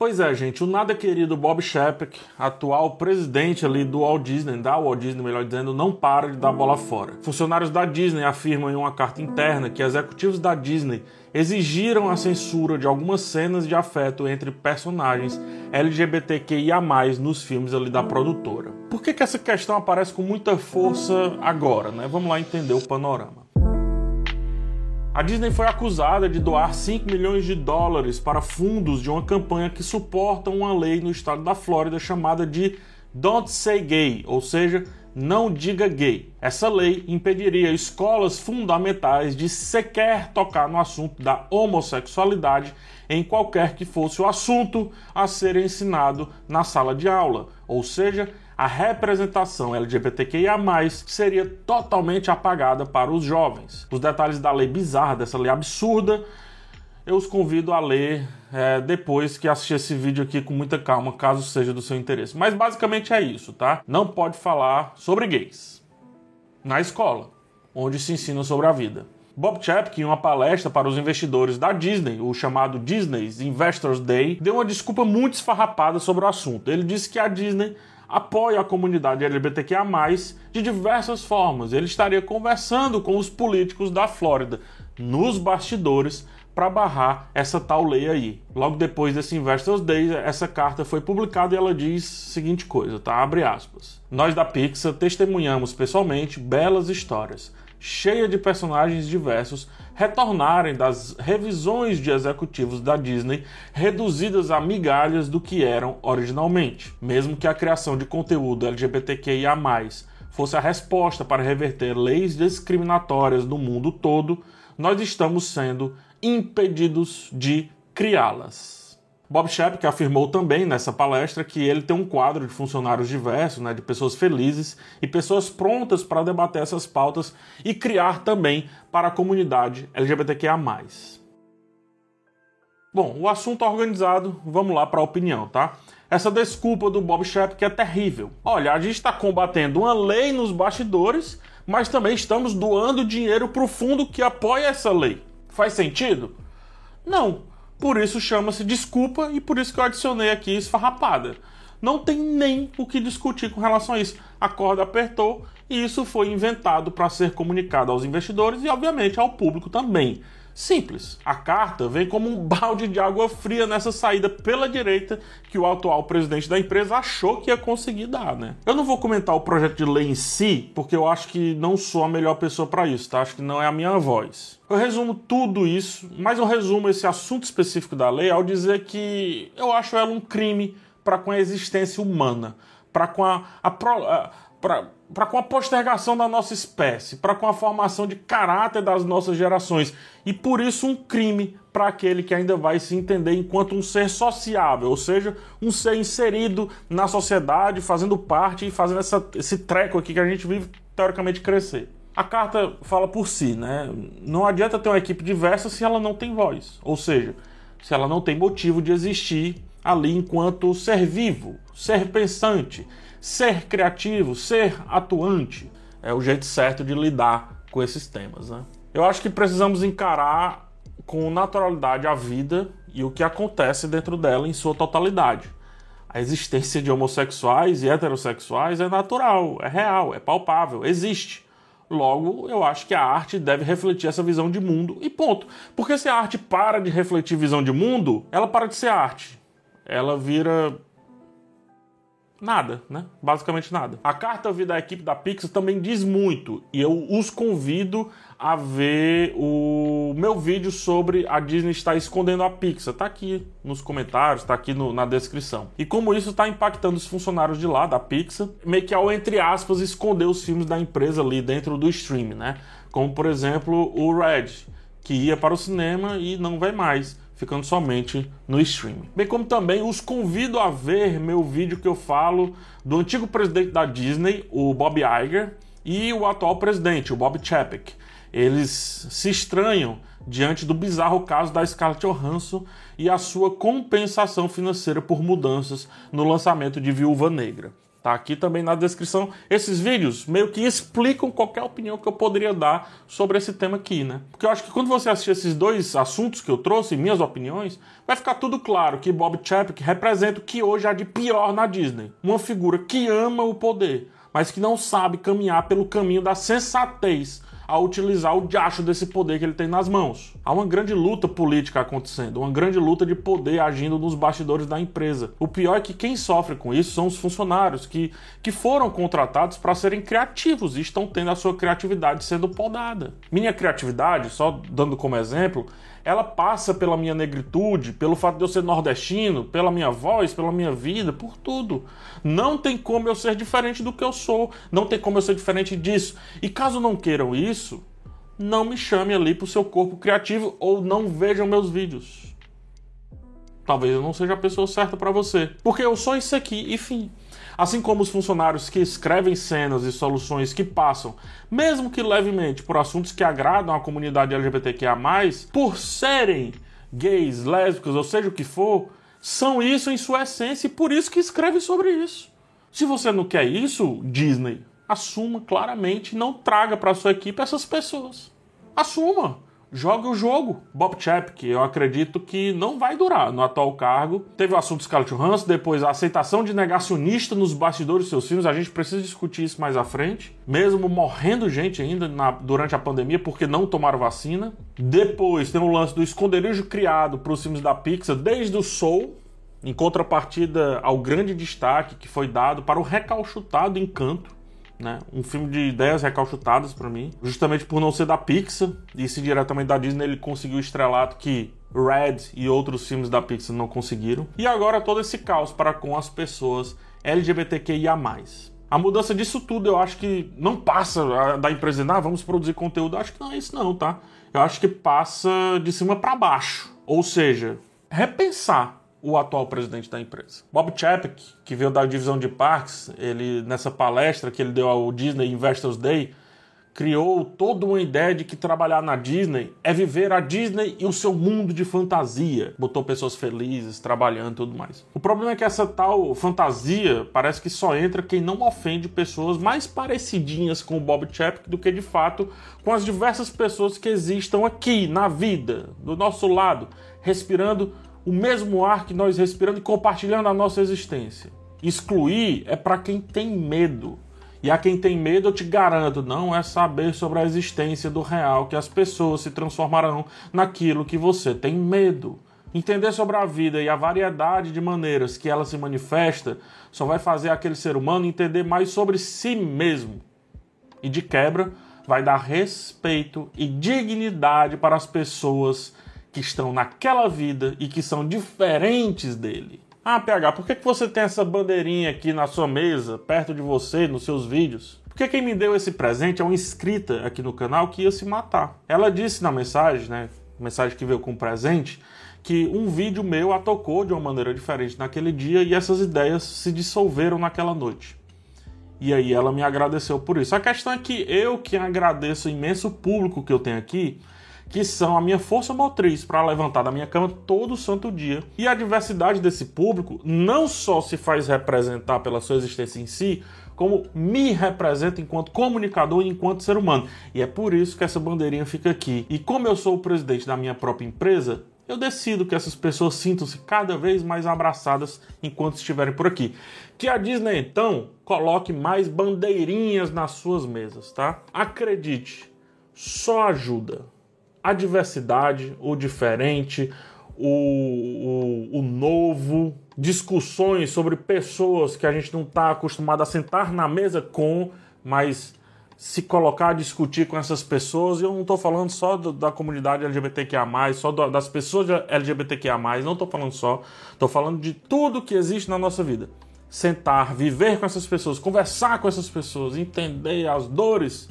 Pois é, gente, o nada querido Bob Chapek, atual presidente ali do Walt Disney, da Walt Disney, melhor dizendo, não para de dar bola fora. Funcionários da Disney afirmam em uma carta interna que executivos da Disney exigiram a censura de algumas cenas de afeto entre personagens LGBTQIA+, nos filmes ali da produtora. Por que, que essa questão aparece com muita força agora, né? Vamos lá entender o panorama. A Disney foi acusada de doar 5 milhões de dólares para fundos de uma campanha que suporta uma lei no estado da Flórida chamada de Don't Say Gay, ou seja, não diga gay. Essa lei impediria escolas fundamentais de sequer tocar no assunto da homossexualidade em qualquer que fosse o assunto a ser ensinado na sala de aula, ou seja, a representação LGBTQIA+, seria totalmente apagada para os jovens. Os detalhes da lei bizarra, dessa lei absurda, eu os convido a ler é, depois que assistir esse vídeo aqui com muita calma, caso seja do seu interesse. Mas basicamente é isso, tá? Não pode falar sobre gays na escola, onde se ensina sobre a vida. Bob Chapek, em uma palestra para os investidores da Disney, o chamado Disney's Investors Day, deu uma desculpa muito esfarrapada sobre o assunto. Ele disse que a Disney apoia a comunidade LGBTQIA+, de diversas formas. Ele estaria conversando com os políticos da Flórida, nos bastidores, para barrar essa tal lei aí. Logo depois desse Investors Day, essa carta foi publicada e ela diz a seguinte coisa, tá? Abre aspas. Nós da Pixar testemunhamos pessoalmente belas histórias, cheia de personagens diversos, retornarem das revisões de executivos da Disney reduzidas a migalhas do que eram originalmente. Mesmo que a criação de conteúdo LGBTQIA+, fosse a resposta para reverter leis discriminatórias no mundo todo, nós estamos sendo impedidos de criá-las. Bob Shep, afirmou também nessa palestra que ele tem um quadro de funcionários diversos, né, de pessoas felizes e pessoas prontas para debater essas pautas e criar também para a comunidade LGBTQIA+. Bom, o assunto organizado, vamos lá para a opinião, tá? Essa desculpa do Bob Shep que é terrível. Olha, a gente está combatendo uma lei nos bastidores, mas também estamos doando dinheiro para o fundo que apoia essa lei. Faz sentido? Não. Por isso chama-se desculpa e por isso que eu adicionei aqui esfarrapada. Não tem nem o que discutir com relação a isso. A corda apertou e isso foi inventado para ser comunicado aos investidores e, obviamente, ao público também. Simples. A carta vem como um balde de água fria nessa saída pela direita que o atual presidente da empresa achou que ia conseguir dar, né? Eu não vou comentar o projeto de lei em si, porque eu acho que não sou a melhor pessoa para isso, tá? Acho que não é a minha voz. Eu resumo tudo isso, mas eu resumo esse assunto específico da lei ao dizer que eu acho ela um crime para com a existência humana, para com a, a, a para com a postergação da nossa espécie, para com a formação de caráter das nossas gerações e por isso um crime para aquele que ainda vai se entender enquanto um ser sociável, ou seja, um ser inserido na sociedade, fazendo parte e fazendo essa, esse treco aqui que a gente vive teoricamente crescer. A carta fala por si, né? Não adianta ter uma equipe diversa se ela não tem voz, ou seja, se ela não tem motivo de existir ali enquanto ser vivo, ser pensante ser criativo, ser atuante é o jeito certo de lidar com esses temas. Né? Eu acho que precisamos encarar com naturalidade a vida e o que acontece dentro dela em sua totalidade. A existência de homossexuais e heterossexuais é natural, é real, é palpável, existe. Logo, eu acho que a arte deve refletir essa visão de mundo e ponto. Porque se a arte para de refletir visão de mundo, ela para de ser arte. Ela vira Nada, né? Basicamente nada. A carta vida da equipe da Pixar também diz muito e eu os convido a ver o meu vídeo sobre a Disney estar escondendo a Pixar. Tá aqui nos comentários, tá aqui no, na descrição. E como isso está impactando os funcionários de lá da Pixar, meio que ao entre aspas esconder os filmes da empresa ali dentro do stream, né? Como por exemplo o Red, que ia para o cinema e não vai mais ficando somente no streaming. Bem como também os convido a ver meu vídeo que eu falo do antigo presidente da Disney, o Bob Iger, e o atual presidente, o Bob Chapek. Eles se estranham diante do bizarro caso da Scarlett Johansson e a sua compensação financeira por mudanças no lançamento de Viúva Negra. Tá aqui também na descrição. Esses vídeos meio que explicam qualquer opinião que eu poderia dar sobre esse tema aqui, né? Porque eu acho que quando você assistir esses dois assuntos que eu trouxe, minhas opiniões, vai ficar tudo claro que Bob Chapek representa o que hoje há de pior na Disney. Uma figura que ama o poder, mas que não sabe caminhar pelo caminho da sensatez a utilizar o diacho desse poder que ele tem nas mãos. Há uma grande luta política acontecendo, uma grande luta de poder agindo nos bastidores da empresa. O pior é que quem sofre com isso são os funcionários que, que foram contratados para serem criativos e estão tendo a sua criatividade sendo podada. Minha criatividade, só dando como exemplo, ela passa pela minha negritude, pelo fato de eu ser nordestino, pela minha voz, pela minha vida, por tudo. Não tem como eu ser diferente do que eu sou, não tem como eu ser diferente disso. E caso não queiram isso, não me chame ali para o seu corpo criativo ou não vejam meus vídeos. Talvez eu não seja a pessoa certa para você, porque eu sou isso aqui e fim. Assim como os funcionários que escrevem cenas e soluções que passam, mesmo que levemente, por assuntos que agradam a comunidade LGBTQIA, por serem gays, lésbicos, ou seja o que for, são isso em sua essência e por isso que escrevem sobre isso. Se você não quer isso, Disney, assuma claramente, não traga para sua equipe essas pessoas. Assuma jogue o jogo. Bob Chapek, eu acredito que não vai durar no atual cargo. Teve o assunto Scarlett Johansson, depois a aceitação de negacionista nos bastidores dos seus filmes. A gente precisa discutir isso mais à frente. Mesmo morrendo gente ainda na, durante a pandemia porque não tomaram vacina. Depois tem o lance do esconderijo criado para os filmes da Pixar desde o Soul. Em contrapartida ao grande destaque que foi dado para o recalchutado Encanto, né? Um filme de ideias recalchutadas para mim, justamente por não ser da Pixar e se diretamente da Disney ele conseguiu o estrelato que Red e outros filmes da Pixar não conseguiram. E agora todo esse caos para com as pessoas LGBTQIA+. A mudança disso tudo eu acho que não passa da empresa, ah, vamos produzir conteúdo. Acho que não é isso não, tá? Eu acho que passa de cima para baixo. Ou seja, repensar o atual presidente da empresa. Bob Chapek, que veio da divisão de parques, ele nessa palestra que ele deu ao Disney Investors Day, criou toda uma ideia de que trabalhar na Disney é viver a Disney e o seu mundo de fantasia. Botou pessoas felizes, trabalhando e tudo mais. O problema é que essa tal fantasia parece que só entra quem não ofende pessoas mais parecidinhas com o Bob Chapek do que de fato com as diversas pessoas que existam aqui na vida, do nosso lado, respirando o mesmo ar que nós respiramos e compartilhando a nossa existência. Excluir é para quem tem medo. E a quem tem medo, eu te garanto, não é saber sobre a existência do real que as pessoas se transformarão naquilo que você tem medo. Entender sobre a vida e a variedade de maneiras que ela se manifesta só vai fazer aquele ser humano entender mais sobre si mesmo. E de quebra, vai dar respeito e dignidade para as pessoas que estão naquela vida e que são diferentes dele. Ah, PH, por que, que você tem essa bandeirinha aqui na sua mesa, perto de você, nos seus vídeos? Porque quem me deu esse presente é uma inscrita aqui no canal que ia se matar. Ela disse na mensagem, né? Mensagem que veio com presente, que um vídeo meu a tocou de uma maneira diferente naquele dia e essas ideias se dissolveram naquela noite. E aí ela me agradeceu por isso. A questão é que eu que agradeço o imenso público que eu tenho aqui, que são a minha força motriz para levantar da minha cama todo santo dia. E a diversidade desse público não só se faz representar pela sua existência em si, como me representa enquanto comunicador e enquanto ser humano. E é por isso que essa bandeirinha fica aqui. E como eu sou o presidente da minha própria empresa, eu decido que essas pessoas sintam-se cada vez mais abraçadas enquanto estiverem por aqui. Que a Disney então coloque mais bandeirinhas nas suas mesas, tá? Acredite, só ajuda a diversidade, o diferente, o, o, o novo, discussões sobre pessoas que a gente não está acostumado a sentar na mesa com, mas se colocar a discutir com essas pessoas, e eu não estou falando só do, da comunidade LGBTQIA, só do, das pessoas LGBTQIA, não estou falando só, estou falando de tudo que existe na nossa vida. Sentar, viver com essas pessoas, conversar com essas pessoas, entender as dores,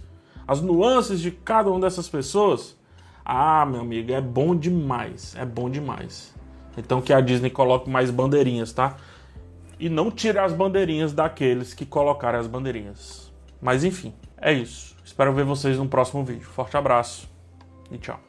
as nuances de cada uma dessas pessoas ah, meu amigo, é bom demais. É bom demais. Então que a Disney coloque mais bandeirinhas, tá? E não tire as bandeirinhas daqueles que colocaram as bandeirinhas. Mas enfim, é isso. Espero ver vocês no próximo vídeo. Forte abraço e tchau.